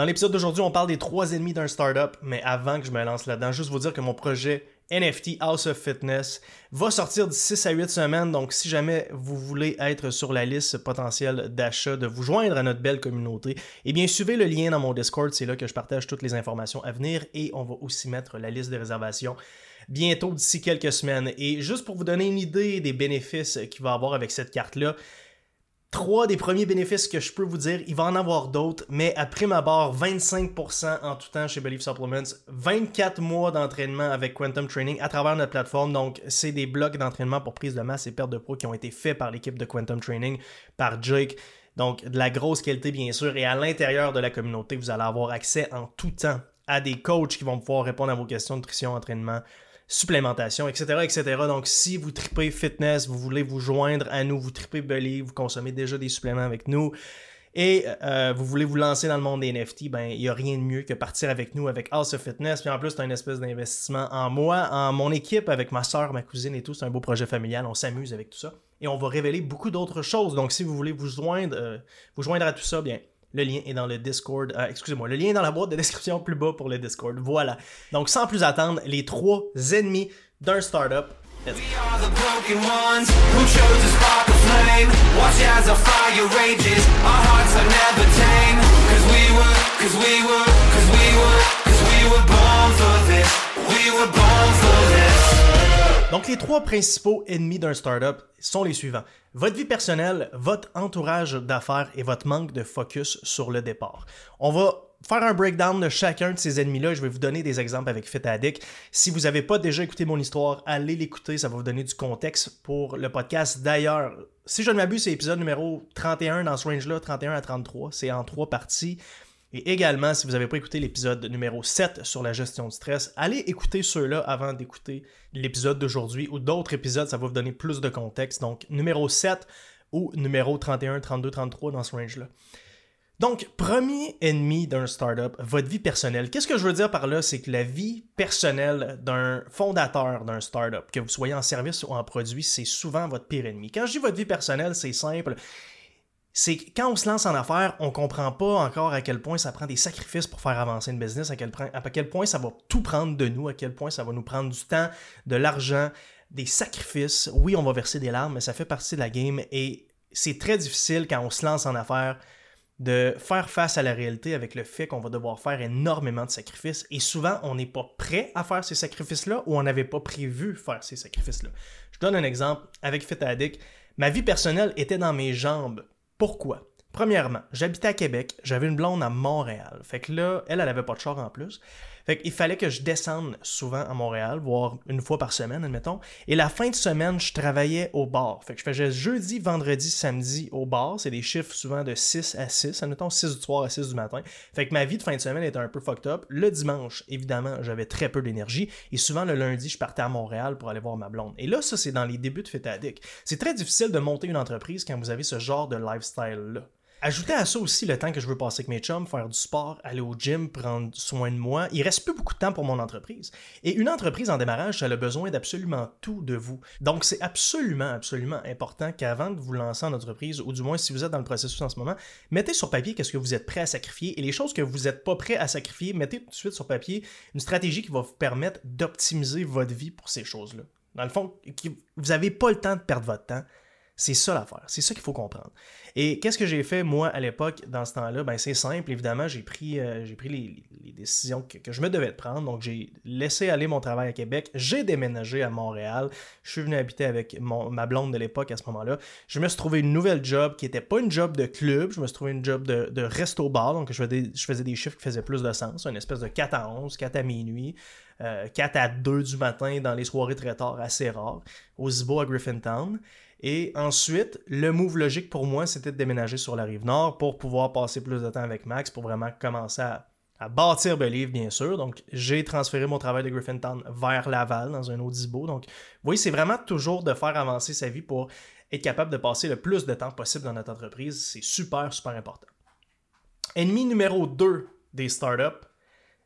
Dans l'épisode d'aujourd'hui, on parle des trois ennemis d'un startup, mais avant que je me lance là-dedans, juste vous dire que mon projet NFT House of Fitness va sortir d'ici 6 à 8 semaines. Donc, si jamais vous voulez être sur la liste potentielle d'achat, de vous joindre à notre belle communauté, eh bien, suivez le lien dans mon Discord. C'est là que je partage toutes les informations à venir et on va aussi mettre la liste de réservations bientôt d'ici quelques semaines. Et juste pour vous donner une idée des bénéfices qu'il va avoir avec cette carte-là, Trois des premiers bénéfices que je peux vous dire, il va en avoir d'autres, mais après ma barre, 25% en tout temps chez Believe Supplements, 24 mois d'entraînement avec Quantum Training à travers notre plateforme. Donc, c'est des blocs d'entraînement pour prise de masse et perte de poids qui ont été faits par l'équipe de Quantum Training, par Jake. Donc, de la grosse qualité, bien sûr. Et à l'intérieur de la communauté, vous allez avoir accès en tout temps à des coachs qui vont pouvoir répondre à vos questions de nutrition, entraînement, supplémentation, etc., etc. Donc, si vous tripez fitness, vous voulez vous joindre à nous, vous tripez belly, vous consommez déjà des suppléments avec nous, et euh, vous voulez vous lancer dans le monde des NFT, ben il n'y a rien de mieux que partir avec nous avec House of Fitness. Puis en plus, c'est un espèce d'investissement en moi, en mon équipe, avec ma soeur, ma cousine et tout. C'est un beau projet familial. On s'amuse avec tout ça. Et on va révéler beaucoup d'autres choses. Donc si vous voulez vous joindre, euh, vous joindre à tout ça, bien le lien est dans le Discord. Euh, excusez-moi, le lien est dans la boîte de description plus bas pour le Discord. Voilà. Donc, sans plus attendre, les trois ennemis d'un startup. We were born for this. Donc, les trois principaux ennemis d'un startup sont les suivants. Votre vie personnelle, votre entourage d'affaires et votre manque de focus sur le départ. On va faire un breakdown de chacun de ces ennemis-là. Je vais vous donner des exemples avec FitAddict. Si vous n'avez pas déjà écouté mon histoire, allez l'écouter. Ça va vous donner du contexte pour le podcast. D'ailleurs, si je ne m'abuse, c'est l'épisode numéro 31 dans ce range-là, 31 à 33. C'est en trois parties. Et également, si vous n'avez pas écouté l'épisode numéro 7 sur la gestion du stress, allez écouter ceux-là avant d'écouter l'épisode d'aujourd'hui ou d'autres épisodes, ça va vous donner plus de contexte. Donc, numéro 7 ou numéro 31, 32, 33 dans ce range-là. Donc, premier ennemi d'un startup, votre vie personnelle. Qu'est-ce que je veux dire par là? C'est que la vie personnelle d'un fondateur d'un startup, que vous soyez en service ou en produit, c'est souvent votre pire ennemi. Quand je dis votre vie personnelle, c'est simple c'est quand on se lance en affaires, on comprend pas encore à quel point ça prend des sacrifices pour faire avancer une business, à quel, point ça va tout prendre de nous, à quel point ça va nous prendre du temps, de l'argent, des sacrifices. Oui, on va verser des larmes, mais ça fait partie de la game et c'est très difficile quand on se lance en affaires de faire face à la réalité avec le fait qu'on va devoir faire énormément de sacrifices et souvent on n'est pas prêt à faire ces sacrifices-là ou on n'avait pas prévu faire ces sacrifices-là. Je donne un exemple avec Fit Addict. Ma vie personnelle était dans mes jambes pourquoi? Premièrement, j'habitais à Québec, j'avais une blonde à Montréal. Fait que là, elle, elle avait pas de char en plus. Fait qu'il fallait que je descende souvent à Montréal, voire une fois par semaine, admettons. Et la fin de semaine, je travaillais au bar. Fait que je faisais jeudi, vendredi, samedi au bar. C'est des chiffres souvent de 6 à 6, admettons 6 du soir à 6 du matin. Fait que ma vie de fin de semaine était un peu fucked up. Le dimanche, évidemment, j'avais très peu d'énergie. Et souvent, le lundi, je partais à Montréal pour aller voir ma blonde. Et là, ça, c'est dans les débuts de Fetadic. C'est très difficile de monter une entreprise quand vous avez ce genre de lifestyle-là. Ajoutez à ça aussi le temps que je veux passer avec mes chums, faire du sport, aller au gym, prendre soin de moi. Il reste plus beaucoup de temps pour mon entreprise. Et une entreprise en démarrage, elle a besoin d'absolument tout de vous. Donc c'est absolument, absolument important qu'avant de vous lancer en entreprise, ou du moins si vous êtes dans le processus en ce moment, mettez sur papier qu'est-ce que vous êtes prêt à sacrifier et les choses que vous n'êtes pas prêt à sacrifier, mettez tout de suite sur papier une stratégie qui va vous permettre d'optimiser votre vie pour ces choses-là. Dans le fond, vous n'avez pas le temps de perdre votre temps. C'est ça l'affaire. C'est ça qu'il faut comprendre. Et qu'est-ce que j'ai fait, moi, à l'époque, dans ce temps-là? Ben, c'est simple, évidemment, j'ai pris, euh, pris les, décisions que, je me devais prendre. Donc, j'ai laissé aller mon travail à Québec. J'ai déménagé à Montréal. Je suis venu habiter avec ma blonde de l'époque à ce moment-là. Je me suis trouvé une nouvelle job qui n'était pas une job de club. Je me suis trouvé une job de, resto-bar. Donc, je faisais, je faisais des chiffres qui faisaient plus de sens. Une espèce de 4 à 11, 4 à minuit. 4 euh, à 2 du matin dans les soirées très tard, assez rares, au Zibo à Griffintown. Et ensuite, le move logique pour moi, c'était de déménager sur la rive nord pour pouvoir passer plus de temps avec Max, pour vraiment commencer à, bâtir Believe, bien sûr. Donc, j'ai transféré mon travail de Griffintown vers Laval, dans un Audibo. Donc, vous voyez, c'est vraiment toujours de faire avancer sa vie pour être capable de passer le plus de temps possible dans notre entreprise. C'est super, super important. Ennemi numéro 2 des startups,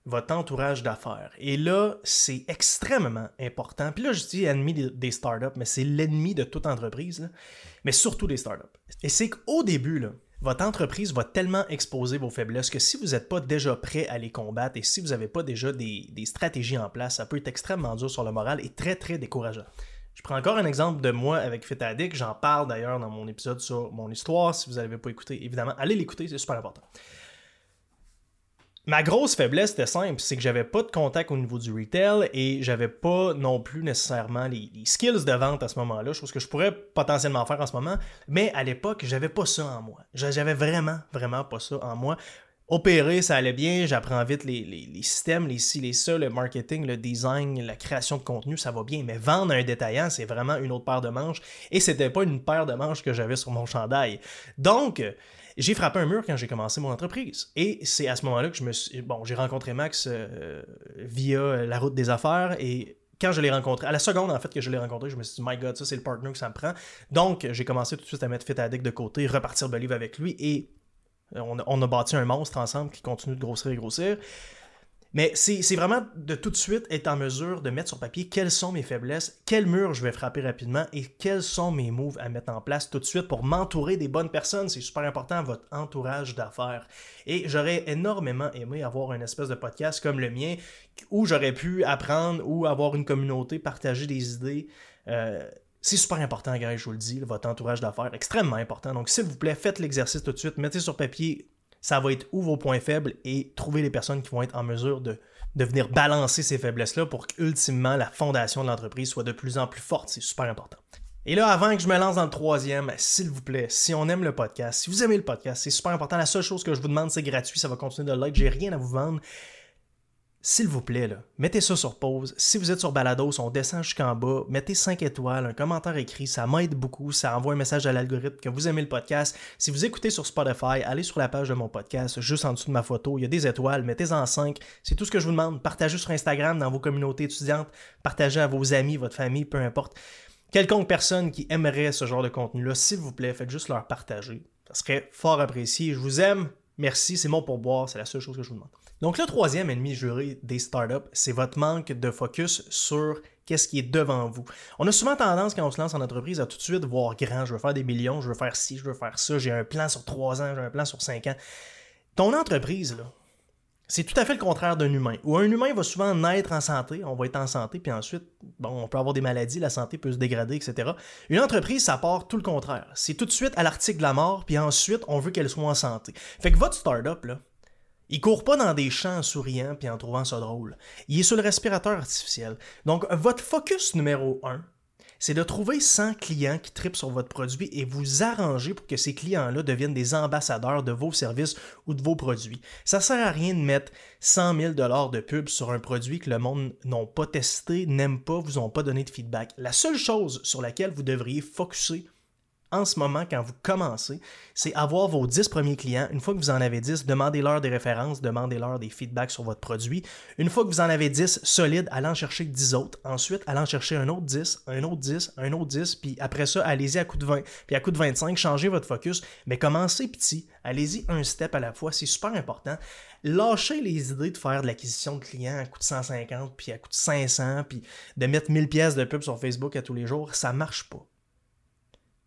votre entourage d'affaires. Et là, c'est extrêmement important. Puis là, je dis ennemi des startups, mais c'est l'ennemi de toute entreprise, mais surtout des startups. Et c'est qu'au début, votre entreprise va tellement exposer vos faiblesses que si vous n'êtes pas déjà prêt à les combattre et si vous n'avez pas déjà des, des stratégies en place, ça peut être extrêmement dur sur le moral et très très décourageant. Je prends encore un exemple de moi avec Fit Addict. J'en parle d'ailleurs dans mon épisode sur mon histoire. Si vous n'avez pas écouté, évidemment, allez l'écouter, c'est super important. Ma grosse faiblesse était simple, c'est que j'avais pas de contact au niveau du retail et j'avais pas non plus nécessairement les, skills de vente à ce moment-là, chose que je pourrais potentiellement faire en ce moment, mais à l'époque, j'avais pas ça en moi. J'avais vraiment, vraiment pas ça en moi. Opérer, ça allait bien, j'apprends vite les, systèmes, les ci, les ça, le marketing, le design, la création de contenu, ça va bien, mais vendre un détaillant, c'est vraiment une autre paire de manches et c'était pas une paire de manches que j'avais sur mon chandail. Donc, j'ai frappé un mur quand j'ai commencé mon entreprise. Et c'est à ce moment-là que je me suis. Bon, j'ai rencontré Max euh, via la route des affaires et quand je l'ai rencontré, à la seconde en fait que je l'ai rencontré, je me suis dit, my god, ça c'est le partner que ça me prend. Donc, j'ai commencé tout de suite à mettre Fit Addict de côté, repartir Believe avec lui et on on a bâti un monstre ensemble qui continue de grossir et grossir. Mais c'est vraiment de tout de suite être en mesure de mettre sur papier quelles sont mes faiblesses, quel mur je vais frapper rapidement et quels sont mes moves à mettre en place tout de suite pour m'entourer des bonnes personnes. C'est super important, votre entourage d'affaires. Et j'aurais énormément aimé avoir un espèce de podcast comme le mien où j'aurais pu apprendre ou avoir une communauté, partager des idées. Euh, c'est super important, gars, je vous le dis, votre entourage d'affaires, extrêmement important. Donc, s'il vous plaît, faites l'exercice tout de suite, mettez sur papier ça va être où vos points faibles et trouver les personnes qui vont être en mesure de, venir balancer ces faiblesses-là pour qu'ultimement la fondation de l'entreprise soit de plus en plus forte. C'est super important. Et là, avant que je me lance dans le troisième, s'il vous plaît, si on aime le podcast, si vous aimez le podcast, c'est super important. La seule chose que je vous demande, c'est gratuit, ça va continuer de l'être. J'ai rien à vous vendre s'il vous plaît, mettez ça sur pause. Si vous êtes sur Balados, on descend jusqu'en bas, mettez 5 étoiles, un commentaire écrit, ça m'aide beaucoup, ça envoie un message à l'algorithme que vous aimez le podcast. Si vous écoutez sur Spotify, allez sur la page de mon podcast, juste en dessous de ma photo, il y a des étoiles, mettez-en 5. C'est tout ce que je vous demande. Partagez sur Instagram, dans vos communautés étudiantes, partagez à vos amis, votre famille, peu importe. Quelconque personne qui aimerait ce genre de contenu-là, s'il vous plaît, faites juste leur partager. Ça serait fort apprécié. Je vous aime. Merci, c'est mon pourboire, c'est la seule chose que je vous demande. Donc le troisième ennemi juré des startups, c'est votre manque de focus sur qu'est-ce qui est devant vous. On a souvent tendance quand on se lance en entreprise à tout de suite voir grand, je veux faire des millions, je veux faire ci, je veux faire ça, j'ai un plan sur trois ans, j'ai un plan sur cinq ans. Ton entreprise, là, c'est tout à fait le contraire d'un humain. Où un humain va souvent naître en santé, on va être en santé, puis ensuite, bon, on peut avoir des maladies, la santé peut se dégrader, etc. Une entreprise, ça part tout le contraire. C'est tout de suite à l'article de la mort, puis ensuite, on veut qu'elle soit en santé. Fait que votre startup, là, il court pas dans des champs en souriant puis en trouvant ça drôle. Il est sur le respirateur artificiel. Donc, votre focus numéro un, c'est de trouver 100 clients qui tripent sur votre produit et vous arranger pour que ces clients-là deviennent des ambassadeurs de vos services ou de vos produits. Ça sert à rien de mettre 100 000 dollars de pub sur un produit que le monde n'a pas testé, n'aime pas, vous ont pas donné de feedback. La seule chose sur laquelle vous devriez focuser en ce moment, quand vous commencez, c'est avoir vos 10 premiers clients. Une fois que vous en avez 10, demandez-leur des références, demandez-leur des feedbacks sur votre produit. Une fois que vous en avez 10 solides, allez en chercher 10 autres. Ensuite, allez en chercher un autre 10, un autre 10, un autre 10, puis après ça, allez-y à coup de 20, puis à coup de 25, changez votre focus, mais commencez petit. Allez-y un step à la fois, c'est super important. Lâchez les idées de faire de l'acquisition de clients à coût de 150, puis à coût de 500, puis de mettre 1000 pièces de pub sur Facebook à tous les jours. Ça marche pas.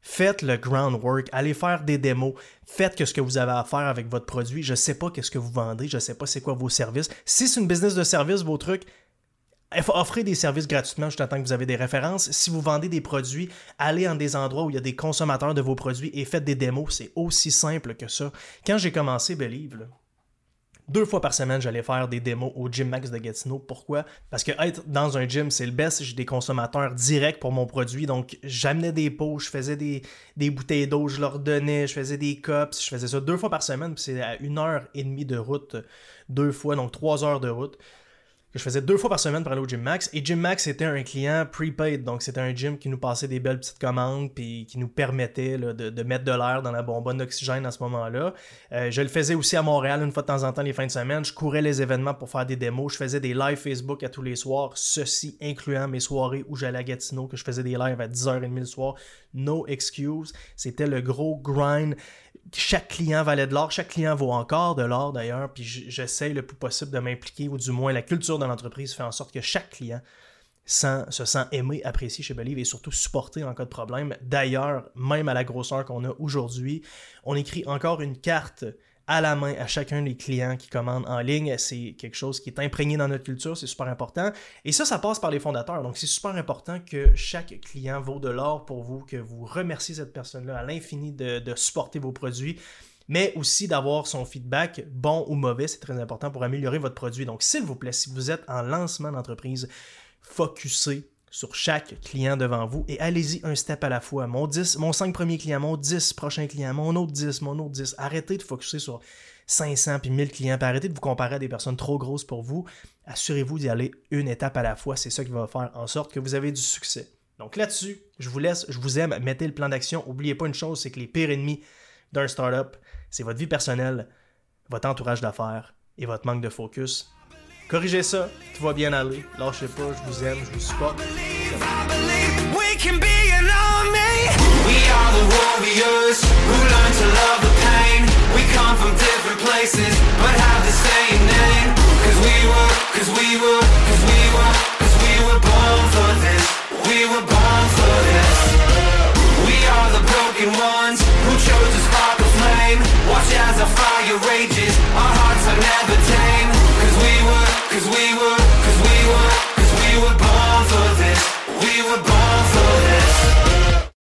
Faites le groundwork, allez faire des démos, faites ce que vous avez à faire avec votre produit. Je ne sais pas qu'est-ce que vous vendez, je ne sais pas c'est quoi vos services. Si c'est une business de service, vos trucs, offrez des services gratuitement juste temps que vous avez des références. Si vous vendez des produits, allez dans des endroits où il y a des consommateurs de vos produits et faites des démos. C'est aussi simple que ça. Quand j'ai commencé Believe, deux fois par semaine, j'allais faire des démos au Gym Max de Gatineau. Pourquoi? Parce que être dans un gym, c'est le best. J'ai des consommateurs directs pour mon produit. Donc, j'amenais des pots, je faisais des, des bouteilles d'eau, je leur donnais, je faisais des cups. Je faisais ça deux fois par semaine. Puis c'est à une heure et demie de route, deux fois, donc trois heures de route je faisais deux fois par semaine pour aller au Gym Max. Et Gym Max était un client prepaid, donc c'était un gym qui nous passait des belles petites commandes puis qui nous permettait de, mettre de l'air dans la bonbonne d'oxygène à ce moment-là. Euh, je le faisais aussi à Montréal une fois de temps en temps les fins de semaine. Je courais les événements pour faire des démos. Je faisais des lives Facebook à tous les soirs, ceci incluant mes soirées où j'allais à Gatineau, que je faisais des lives à 10h30 le soir. No excuse. C'était le gros grind chaque client valait de l'or, chaque client vaut encore de l'or d'ailleurs, puis j'essaie le plus possible de m'impliquer, ou du moins la culture de l'entreprise fait en sorte que chaque client se sent aimé, apprécié chez Believe et surtout supporté en cas de problème. D'ailleurs, même à la grosseur qu'on a aujourd'hui, on écrit encore une carte à la main à chacun des clients qui commandent en ligne. C'est quelque chose qui est imprégné dans notre culture, c'est super important. Et ça, ça passe par les fondateurs. Donc, c'est super important que chaque client vaut de l'or pour vous, que vous remerciez cette personne-là à l'infini de supporter vos produits mais aussi d'avoir son feedback, bon ou mauvais, c'est très important pour améliorer votre produit. Donc, s'il vous plaît, si vous êtes en lancement d'entreprise, focussez sur chaque client devant vous et allez-y un step à la fois. Mon 10, mon 5 premiers clients, mon 10 prochains clients, mon autre 10, mon autre 10. Arrêtez de focuser sur 500 puis 1000 clients, puis arrêtez de vous comparer à des personnes trop grosses pour vous. Assurez-vous d'y aller une étape à la fois. C'est ça qui va faire en sorte que vous avez du succès. Donc là-dessus, je vous laisse, je vous aime, mettez le plan d'action. N'oubliez pas une chose, c'est que les pires ennemis d'un startup, c'est votre vie personnelle, votre entourage d'affaires et votre manque de focus. Corrigez ça, tout va bien aller. Lâchez pas, je vous aime, je vous supporte. We